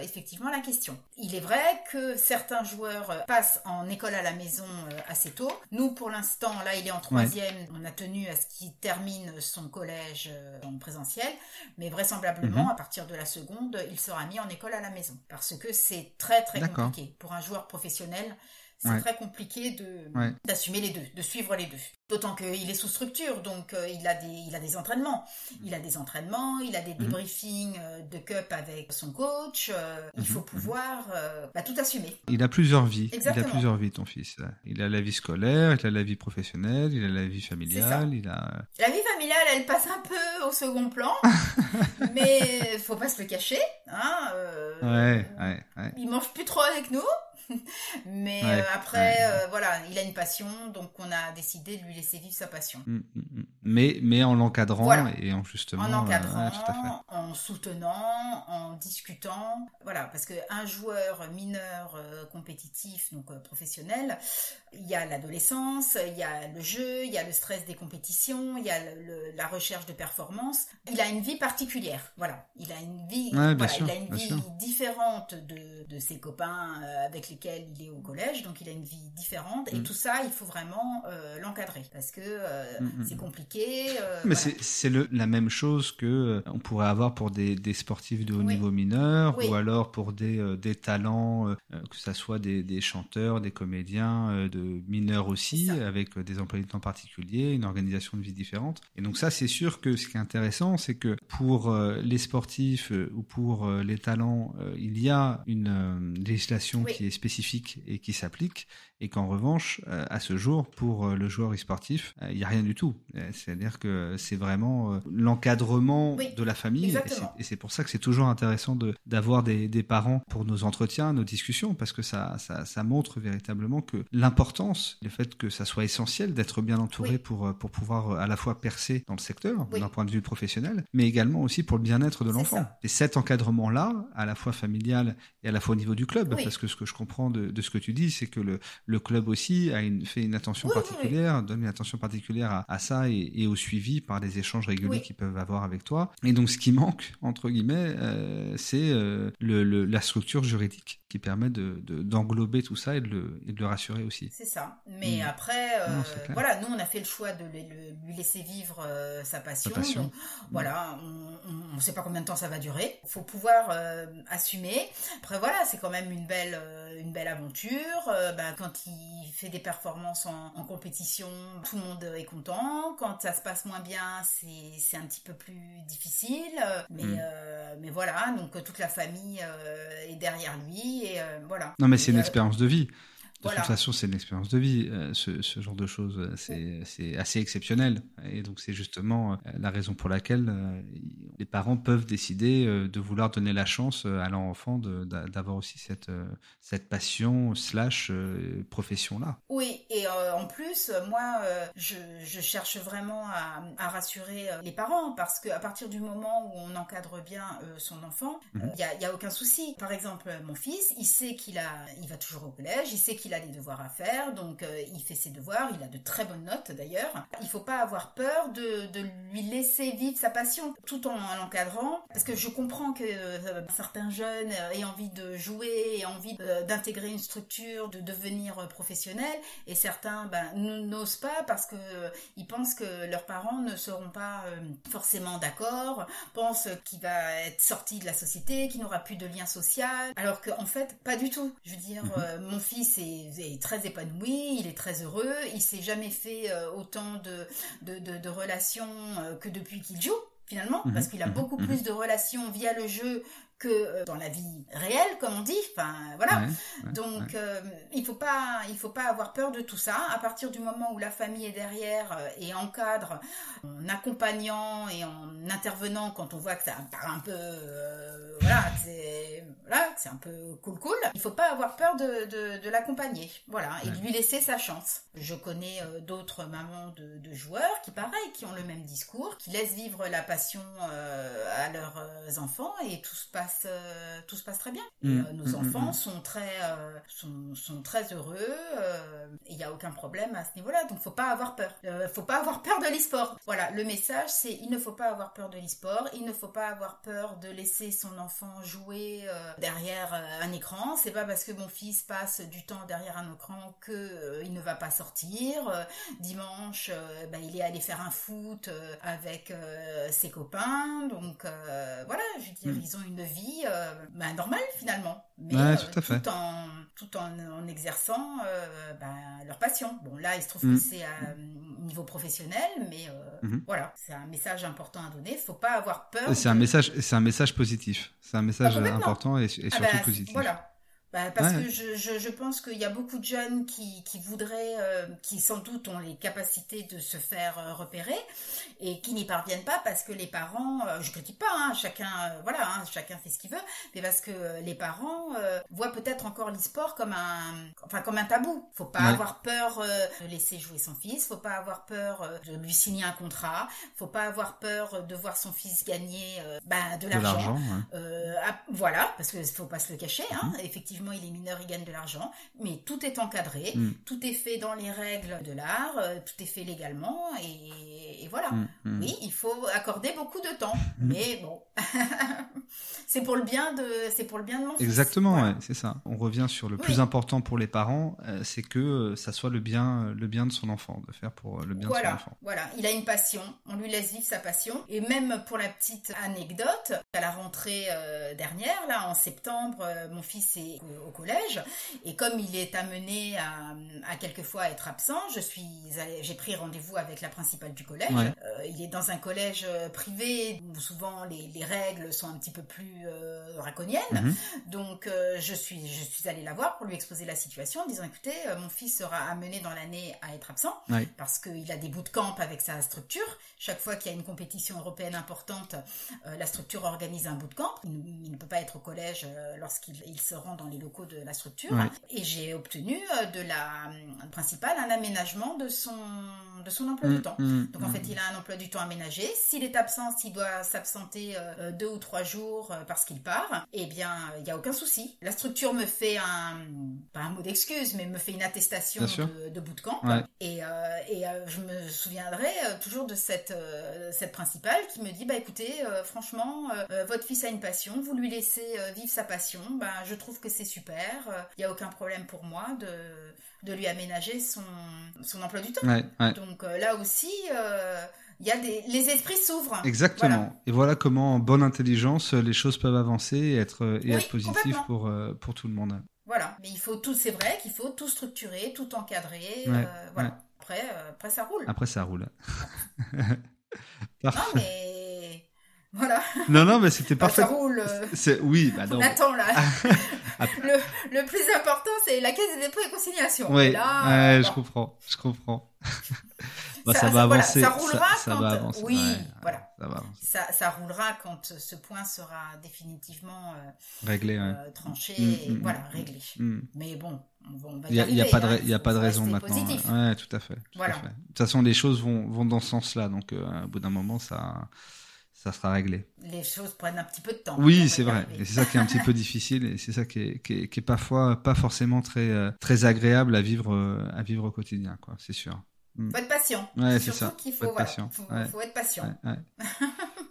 effectivement la question. Il est vrai que certains joueurs passent en école à la maison assez tôt. Nous, pour l'instant, là, il est en troisième. On a tenu à ce qui termine son collège euh, en présentiel, mais vraisemblablement, mhm. à partir de la seconde, il sera mis en école à la maison. Parce que c'est très très compliqué. Pour un joueur professionnel, c'est très compliqué de d'assumer les deux, de suivre les deux. D'autant qu'il est sous structure, donc euh, il, a des, il a des entraînements. Il a des entraînements, il a des mhm. débriefings euh, de cup avec son coach. Euh, il mhm. faut pouvoir bah, tout assumer. Il a plusieurs vies. Il a plusieurs vies, ton fils. Il a la vie scolaire, il a la vie professionnelle, il a la vie familiale. Il a... La vie familiale, elle passe un peu au second plan, mais faut pas se le cacher. Hein, ouais, ouais, ouais. Il mange plus trop avec nous. Mais euh, après, euh, voilà, il a une passion, donc on a décidé de lui laisser vivre sa passion. Mm, mm, mm. Mais, mais en l'encadrant et en justement. En encadrant, euh, en soutenant, en discutant. Voilà, parce qu'un joueur mineur compétitif, donc professionnel, il y a l'adolescence, il y a le jeu, il y a le stress des compétitions, il y a la recherche de performance. Il a une vie particulière. Voilà, il a une vie, il a une vie différente de, de ses copains avec les il est au collège, donc il a une vie différente. Et mm. tout ça, il faut vraiment euh, l'encadrer parce que euh, mm, mm, c'est compliqué. Euh, Mais c'est la même chose que on pourrait avoir pour des, sportifs de haut niveau mineur ou alors pour des, des talents, que ce soit des, chanteurs, des comédiens, de mineurs aussi, avec des emplois de temps particuliers, une organisation de vie différente. Et donc ça, c'est sûr que ce qui est intéressant, c'est que pour les sportifs ou pour les talents, il y a une législation qui est spécifique spécifique et qui s'applique et qu'en revanche, euh, à ce jour, pour euh, le joueur e-sportif, euh, il n'y a rien du tout. C'est-à-dire que c'est vraiment l'encadrement de la famille, et c'est pour ça que c'est toujours intéressant d'avoir des, des, parents pour nos entretiens, nos discussions, parce que ça, ça, ça montre véritablement que l'importance, le fait que ça soit essentiel d'être bien entouré pour, pour pouvoir à la fois percer dans le secteur, d'un point de vue professionnel, mais également aussi pour le bien-être de l'enfant. Et cet encadrement-là, à la fois familial et à la fois au niveau du club, parce que ce que je comprends de, de ce que tu dis, c'est que le, le club aussi a une, fait une attention particulière, donne une attention particulière à, ça et, au suivi par des échanges réguliers qu'ils peuvent avoir avec toi. Et donc, ce qui manque, entre guillemets, euh, c'est euh, le, la structure juridique qui permet de, d'englober tout ça et de, le, et de le rassurer aussi. C'est ça. Mais mm. après, euh, voilà, nous, on a fait le choix de lui laisser vivre sa passion. Donc, voilà, on ne sait pas combien de temps ça va durer. Il faut pouvoir assumer. Après, voilà, c'est quand même une belle, une belle aventure. Ben, quand il fait des performances en, compétition, tout le monde est content. Quand ça se passe moins bien, c'est un petit peu plus difficile. Mais, mm. euh, mais voilà, donc toute la famille euh, est derrière lui et euh, voilà. Non, mais c'est une expérience de vie. De toute façon, c'est une expérience de vie. Ce, ce, genre de choses, c'est assez exceptionnel. Et donc, c'est justement la raison pour laquelle les parents peuvent décider euh, de vouloir donner la chance euh, à leur enfant d'avoir aussi cette, euh, cette passion slash profession-là. Oui, et en plus, moi, je, je, cherche vraiment à, à, rassurer les parents parce qu'à partir du moment où on encadre bien son enfant, il mhm. n'y a, y a, aucun souci. Par exemple, mon fils, il sait qu'il a, il va toujours au collège, il sait qu'il a des devoirs à faire, donc il fait ses devoirs, il a de très bonnes notes d'ailleurs. Il ne faut pas avoir peur de, de lui laisser vivre sa passion tout en l'encadrant, parce que je comprends que euh, certains jeunes aient envie de jouer, aient envie d'intégrer une structure, de devenir professionnel, et certains ben, n'osent pas parce que euh, ils pensent que leurs parents ne seront pas euh, forcément d'accord, pensent qu'il va être sorti de la société, qu'il n'aura plus de lien social, alors qu'en fait pas du tout. Je veux dire, mhm. mon fils est, très épanoui, il est très heureux, il s'est jamais fait autant de, de, de relations que depuis qu'il joue finalement, mhm. parce qu'il a mhm. beaucoup mhm. plus de relations via le jeu que euh, dans la vie réelle, comme on dit. Enfin, voilà. Donc, euh, il faut pas, il faut pas avoir peur de tout ça. À partir du moment où la famille est derrière euh, et encadre, en accompagnant et en intervenant quand on voit que ça part un peu, voilà, c'est, voilà, c'est un peu cool cool. Il faut pas avoir peur de, de, de l'accompagner, voilà, et de lui laisser sa chance. Je connais d'autres mamans de, de, joueurs qui, pareil, qui ont le même discours, qui laissent vivre la passion à leurs enfants et tout se passe euh, tout se passe très bien. Mm. Euh, nos mm, mm, enfants sont très, euh, sont, sont, très heureux. il n'y a aucun problème à ce niveau-là. Donc, faut pas avoir peur. faut pas avoir peur de l'e-sport. Voilà, le message, c'est il ne faut pas avoir peur de l'e-sport. Il ne faut pas avoir peur de laisser son enfant jouer derrière un écran. C'est pas parce que mon fils passe du temps derrière un écran que il ne va pas sortir. dimanche, bah, il est allé faire un foot avec ses copains. Donc voilà, je veux dire, ils ont une vie vie bah, normale finalement, mais tout, tout, en, tout en, exerçant bah, leur passion. Bon là, il se trouve que mm. c'est à niveau professionnel, mais mm-hmm. voilà, c'est un message important à donner. Faut pas avoir peur. C'est un message, c'est un message positif. C'est un message ah, important et, et ah, surtout bah, positif. Voilà. Bah, parce que je, je, je, pense qu'il y a beaucoup de jeunes qui, qui voudraient, euh, qui sans doute ont les capacités de se faire euh, repérer et qui n'y parviennent pas parce que les parents, euh, je critique pas, hein, chacun, voilà, hein, chacun fait ce qu'il veut, mais parce que les parents voient peut-être encore l'e-sport comme un, enfin comme un tabou. Faut pas avoir peur de laisser jouer son fils, faut pas avoir peur de lui signer un contrat, faut pas avoir peur de voir son fils gagner bah, de l'argent. Ah, voilà, parce que faut pas se le cacher, hein, mhm. Effectivement il est mineur, il gagne de l'argent, mais tout est encadré, mm. tout est fait dans les règles de l'art, euh, tout est fait légalement, et, voilà. Mm, mm. Oui, il faut accorder beaucoup de temps, mais bon, c'est pour le bien de, c'est pour le bien de mon. Exactement, c'est ça. On revient sur le plus important pour les parents, euh, c'est que euh, ça soit le bien, le bien de son enfant, de faire pour le bien de son enfant. Voilà, il a une passion, on lui laisse vivre sa passion, et même pour la petite anecdote, à la rentrée dernière, là en septembre, mon fils est au collège. Et comme il est amené à, à quelquefois être absent, je suis, j'ai pris rendez-vous avec la principale du collège. Euh, il est dans un collège euh, privé où souvent les, les règles sont un petit peu plus euh, draconiennes. Mhm. Donc je suis, je suis allée la voir pour lui exposer la situation en disant écoutez, mon fils sera amené dans l'année à être absent parce qu'il a des bouts de camp avec sa structure. Chaque fois qu'il y a une compétition européenne importante, la structure organise un bout de camp. Il, ne peut pas être au collège lorsqu'il se rend dans les locaux de la structure. Et j'ai obtenu euh, de la euh, principale un aménagement de son, de son emploi du mm, temps. Mm, Donc en mm. fait, il a un emploi du temps aménagé. S'il est absent, s'il doit s'absenter euh, deux ou trois jours parce qu'il part, eh bien, il n'y a aucun souci. La structure me fait un, pas un mot d'excuse, mais me fait une attestation de, bout de camp. Et, et je me souviendrai toujours de cette, cette principale qui me dit, bah écoutez, franchement, votre fils a une passion, vous lui laissez vivre sa passion, bah, je trouve que c'est super. Il euh, n'y a aucun problème pour moi de, de lui aménager son, son emploi du temps. Donc euh, là aussi, euh, il y a des, les esprits s'ouvrent. Exactement. Et voilà comment, en bonne intelligence, les choses peuvent avancer et être, et être positives pour, pour tout le monde. Voilà. Mais il faut tout, c'est vrai qu'il faut tout structurer, tout encadrer. voilà. Après, après, ça roule. Après, ça roule. non, mais voilà. Non, non, mais c'était parfait. Ça roule. C'est, oui, bah non. Attends, là. le, le, plus important, c'est la caisse des dépôts et conciliation. Oui, là, je comprends, je comprends. bah, ça, ça, va avancer. ça roulera ça, quand. va avancer. Oui, voilà. Ça, va ça, ça, roulera quand ce point sera définitivement euh, réglé, euh, tranché, mm, et, mm, voilà, mm, réglé. Mais bon, il n'y a, pas de, hein. y a pas de raison maintenant. Ouais, tout à fait. Tout voilà. à fait. De toute façon, les choses vont, vont dans ce sens-là. Donc, euh, au bout d'un moment, ça, ça sera réglé. Les choses prennent un petit peu de temps. Oui, c'est vrai. Et c'est ça qui est un petit peu difficile et c'est ça qui est, qui, est, qui est, parfois pas forcément très, euh, très agréable à vivre, euh, à vivre au quotidien, quoi. C'est sûr. Mm. Faut être patient. Ouais, c'est ça. Qu'il faut, voilà, faut, faut, être patient. Ouais,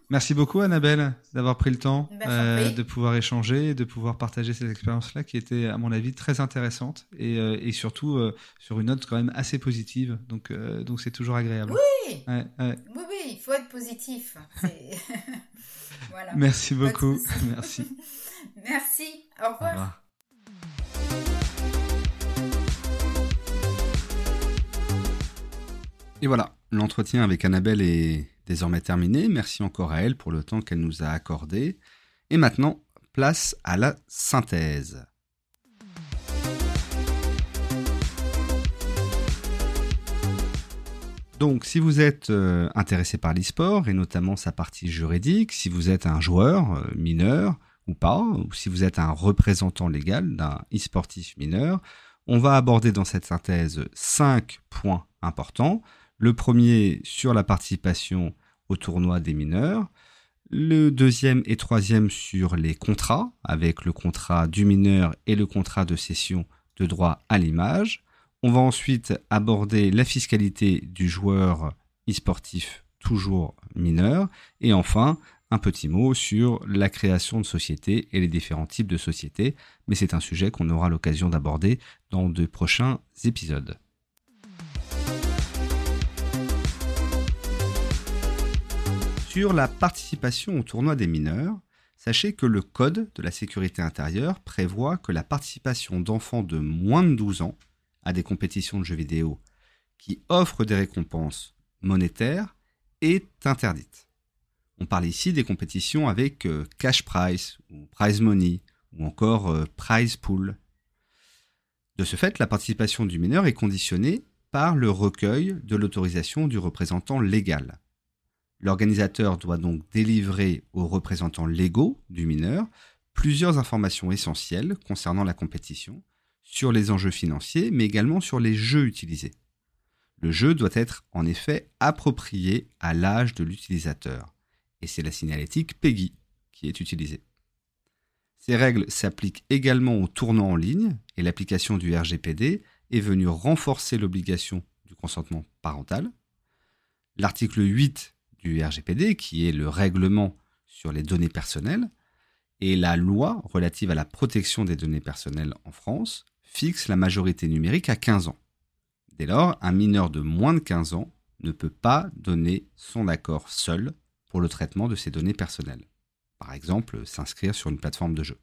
Merci beaucoup Annabelle d'avoir pris le temps ben, euh, de pouvoir échanger, de pouvoir partager cette expérience-là qui était à mon avis très intéressante et, euh, et surtout euh, sur une note quand même assez positive. Donc euh, donc c'est toujours agréable. Oui. oui oui, il faut être positif. voilà. Merci beaucoup. Merci. Merci. Au revoir. Au revoir. Et voilà, l'entretien avec Annabelle est désormais terminé. Merci encore à elle pour le temps qu'elle nous a accordé. Et maintenant, place à la synthèse. Donc, si vous êtes euh, intéressé par l'e-sport et notamment sa partie juridique, si vous êtes un joueur euh, mineur ou pas, ou si vous êtes un représentant légal d'un e-sportif mineur, on va aborder dans cette synthèse cinq points importants. Le premier sur la participation au tournoi des mineurs. Le deuxième et troisième sur les contrats, avec le contrat du mineur et le contrat de cession de droit à l'image. On va ensuite aborder la fiscalité du joueur e-sportif toujours mineur. Et enfin, un petit mot sur la création de sociétés et les différents types de sociétés. Mais c'est un sujet qu'on aura l'occasion d'aborder dans de prochains épisodes. Sur la participation au tournoi des mineurs, sachez que le Code de la sécurité intérieure prévoit que la participation d'enfants de moins de 12 ans à des compétitions de jeux vidéo qui offrent des récompenses monétaires est interdite. On parle ici des compétitions avec euh, cash prize ou prize money ou encore euh, prize pool. De ce fait, la participation du mineur est conditionnée par le recueil de l'autorisation du représentant légal. L'organisateur doit donc délivrer aux représentants légaux du mineur plusieurs informations essentielles concernant la compétition, sur les enjeux financiers, mais également sur les jeux utilisés. Le jeu doit être en effet approprié à l'âge de l'utilisateur, et c'est la signalétique PEGI qui est utilisée. Ces règles s'appliquent également aux tournants en ligne, et l'application du RGPD est venue renforcer l'obligation du consentement parental. L'article 8 RGPD, qui est le règlement sur les données personnelles, et la loi relative à la protection des données personnelles en France fixe la majorité numérique à 15 ans. Dès lors, un mineur de moins de 15 ans ne peut pas donner son accord seul pour le traitement de ses données personnelles. Par exemple, s'inscrire sur une plateforme de jeu.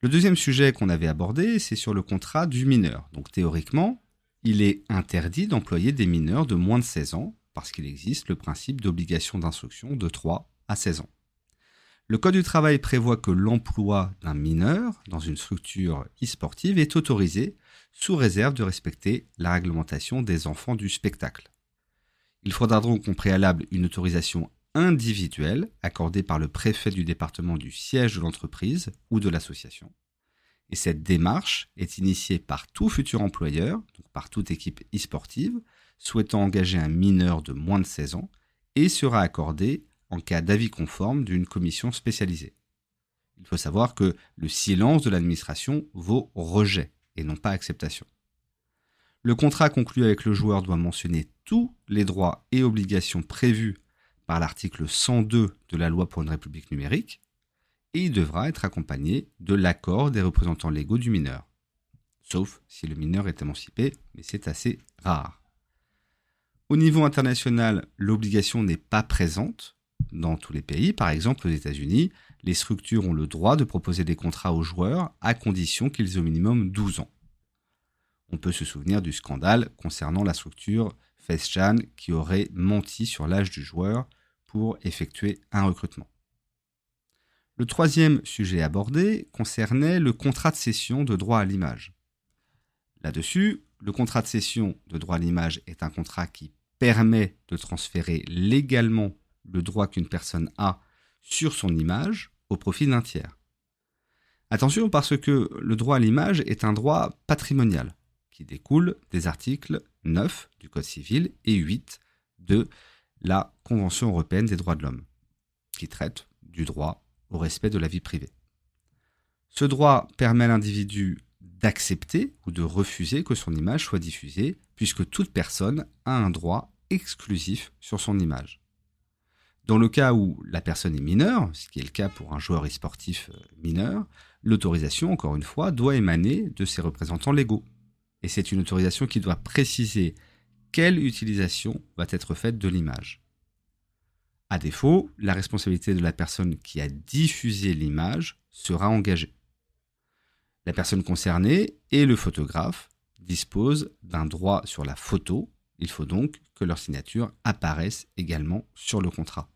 Le deuxième sujet qu'on avait abordé, c'est sur le contrat du mineur. Donc théoriquement, il est interdit d'employer des mineurs de moins de 16 ans parce qu'il existe le principe d'obligation d'instruction de 3 à 16 ans. Le Code du travail prévoit que l'emploi d'un mineur dans une structure e-sportive est autorisé sous réserve de respecter la réglementation des enfants du spectacle. Il faudra donc en préalable une autorisation individuelle accordée par le préfet du département du siège de l'entreprise ou de l'association. Et cette démarche est initiée par tout futur employeur, donc par toute équipe e-sportive, souhaitant engager un mineur de moins de 16 ans et sera accordée en cas d'avis conforme d'une commission spécialisée. Il faut savoir que le silence de l'administration vaut rejet et non pas acceptation. Le contrat conclu avec le joueur doit mentionner tous les droits et obligations prévus par l'article 102 de la loi pour une république numérique, et il devra être accompagné de l'accord des représentants légaux du mineur. Sauf si le mineur est émancipé, mais c'est assez rare. Au niveau international, l'obligation n'est pas présente dans tous les pays. Par exemple, aux États-Unis, les structures ont le droit de proposer des contrats aux joueurs à condition qu'ils aient au minimum 12 ans. On peut se souvenir du scandale concernant la structure FaceChan qui aurait menti sur l'âge du joueur pour effectuer un recrutement. Le troisième sujet abordé concernait le contrat de cession de droit à l'image. Là-dessus, le contrat de cession de droit à l'image est un contrat qui permet de transférer légalement le droit qu'une personne a sur son image au profit d'un tiers. Attention parce que le droit à l'image est un droit patrimonial qui découle des articles 9 du Code civil et 8 de la Convention européenne des droits de l'homme, qui traite du droit au respect de la vie privée. Ce droit permet à l'individu d'accepter ou de refuser que son image soit diffusée, puisque toute personne a un droit exclusif sur son image. Dans le cas où la personne est mineure, ce qui est le cas pour un joueur e-sportif euh, mineur, l'autorisation, encore une fois, doit émaner de ses représentants légaux. Et c'est une autorisation qui doit préciser quelle utilisation va être faite de l'image. À défaut, la responsabilité de la personne qui a diffusé l'image sera engagée. La personne concernée et le photographe disposent d'un droit sur la photo. Il faut donc que leur signature apparaisse également sur le contrat.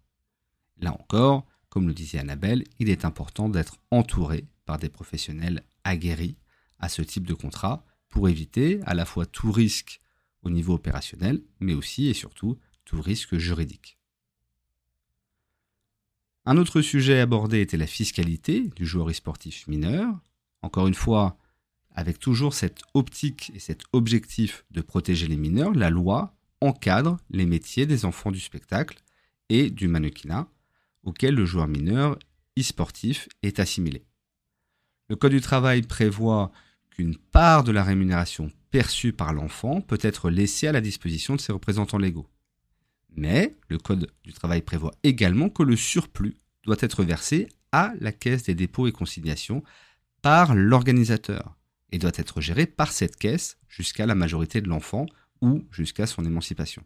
Là encore, comme le disait Annabelle, il est important d'être entouré par des professionnels aguerris à ce type de contrat pour éviter à la fois tout risque au niveau opérationnel, mais aussi et surtout tout risque juridique. Un autre sujet abordé était la fiscalité du joueur e-sportif mineur. Encore une fois, avec toujours cette optique et cet objectif de protéger les mineurs, la loi encadre les métiers des enfants du spectacle et du mannequinat auxquels le joueur mineur e-sportif est assimilé. Le Code du travail prévoit qu'une part de la rémunération perçue par l'enfant peut être laissée à la disposition de ses représentants légaux. Mais le Code du travail prévoit également que le surplus doit être versé à la caisse des dépôts et consignations par l'organisateur et doit être géré par cette caisse jusqu'à la majorité de l'enfant ou jusqu'à son émancipation.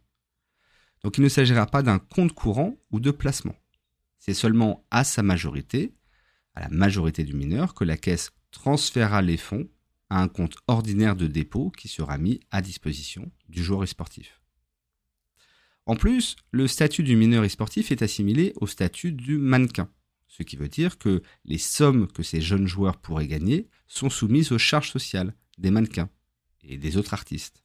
Donc il ne s'agira pas d'un compte courant ou de placement. C'est seulement à sa majorité, à la majorité du mineur, que la caisse transférera les fonds à un compte ordinaire de dépôt qui sera mis à disposition du joueur e-sportif. En plus, le statut du mineur e-sportif est assimilé au statut du mannequin, ce qui veut dire que les sommes que ces jeunes joueurs pourraient gagner sont soumises aux charges sociales des mannequins et des autres artistes.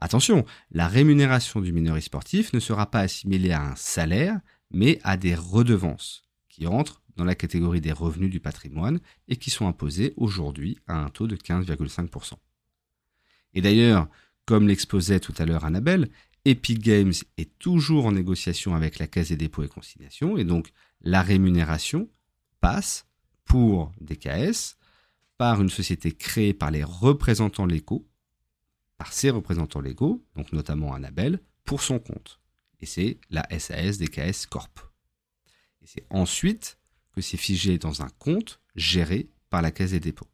Attention, la rémunération du mineur e-sportif ne sera pas assimilée à un salaire, mais à des redevances, qui entrent dans la catégorie des revenus du patrimoine et qui sont imposés aujourd'hui à un taux de 15,5%. Et d'ailleurs, comme l'exposait tout à l'heure Annabelle, Epic Games est toujours en négociation avec la Caisse des dépôts et consignations, et donc la rémunération passe pour DKS par une société créée par les représentants légaux, par ses représentants légaux, donc notamment Annabelle, pour son compte. Et c'est la SAS DKS Corp. Et c'est ensuite que c'est figé dans un compte géré par la Caisse des dépôts.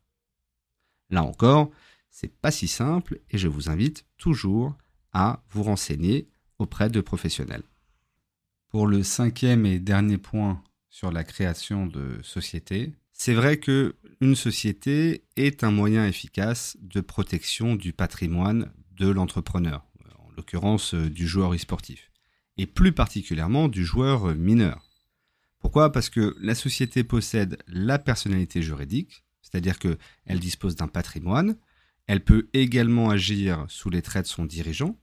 Là encore, c'est pas si simple et je vous invite toujours à vous renseigner auprès de professionnels. Pour le cinquième et dernier point sur la création de sociétés, c'est vrai que une société est un moyen efficace de protection du patrimoine de l'entrepreneur, en l'occurrence euh, du joueur e-sportif, et plus particulièrement du joueur mineur. Pourquoi? Parce que la société possède la personnalité juridique, c'est-à-dire qu'elle dispose d'un patrimoine, elle peut également agir sous les traits de son dirigeant,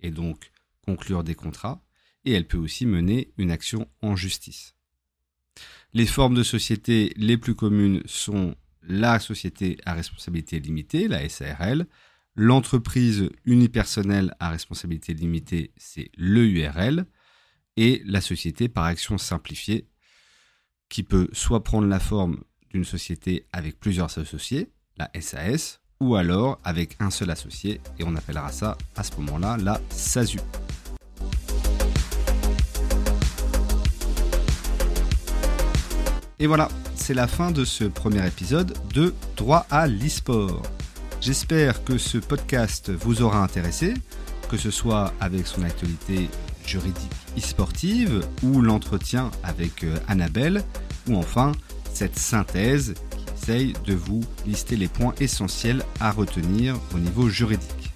et donc conclure des contrats, et elle peut aussi mener une action en justice. Les formes de société les plus communes sont la société à responsabilité limitée, la SARL, l'entreprise unipersonnelle à responsabilité limitée, c'est l'EURL, et la société par action simplifiée, qui peut soit prendre la forme d'une société avec plusieurs associés, la SAS, ou alors avec un seul associé, et on appellera ça à ce moment-là la SASU. Et voilà, c'est la fin de ce premier épisode de Droit à l'e-sport. J'espère que ce podcast vous aura intéressé, que ce soit avec son actualité juridique e-sportive ou l'entretien avec euh, Annabelle, ou enfin cette synthèse de vous lister les points essentiels à retenir au niveau juridique.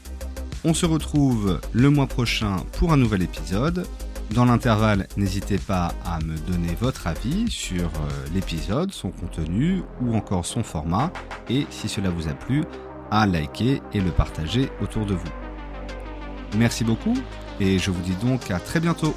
On se retrouve le mois prochain pour un nouvel épisode. Dans l'intervalle, n'hésitez pas à me donner votre avis sur euh, l'épisode, son contenu ou encore son format et si cela vous a plu, à liker et le partager autour de vous. Merci beaucoup et je vous dis donc à très bientôt.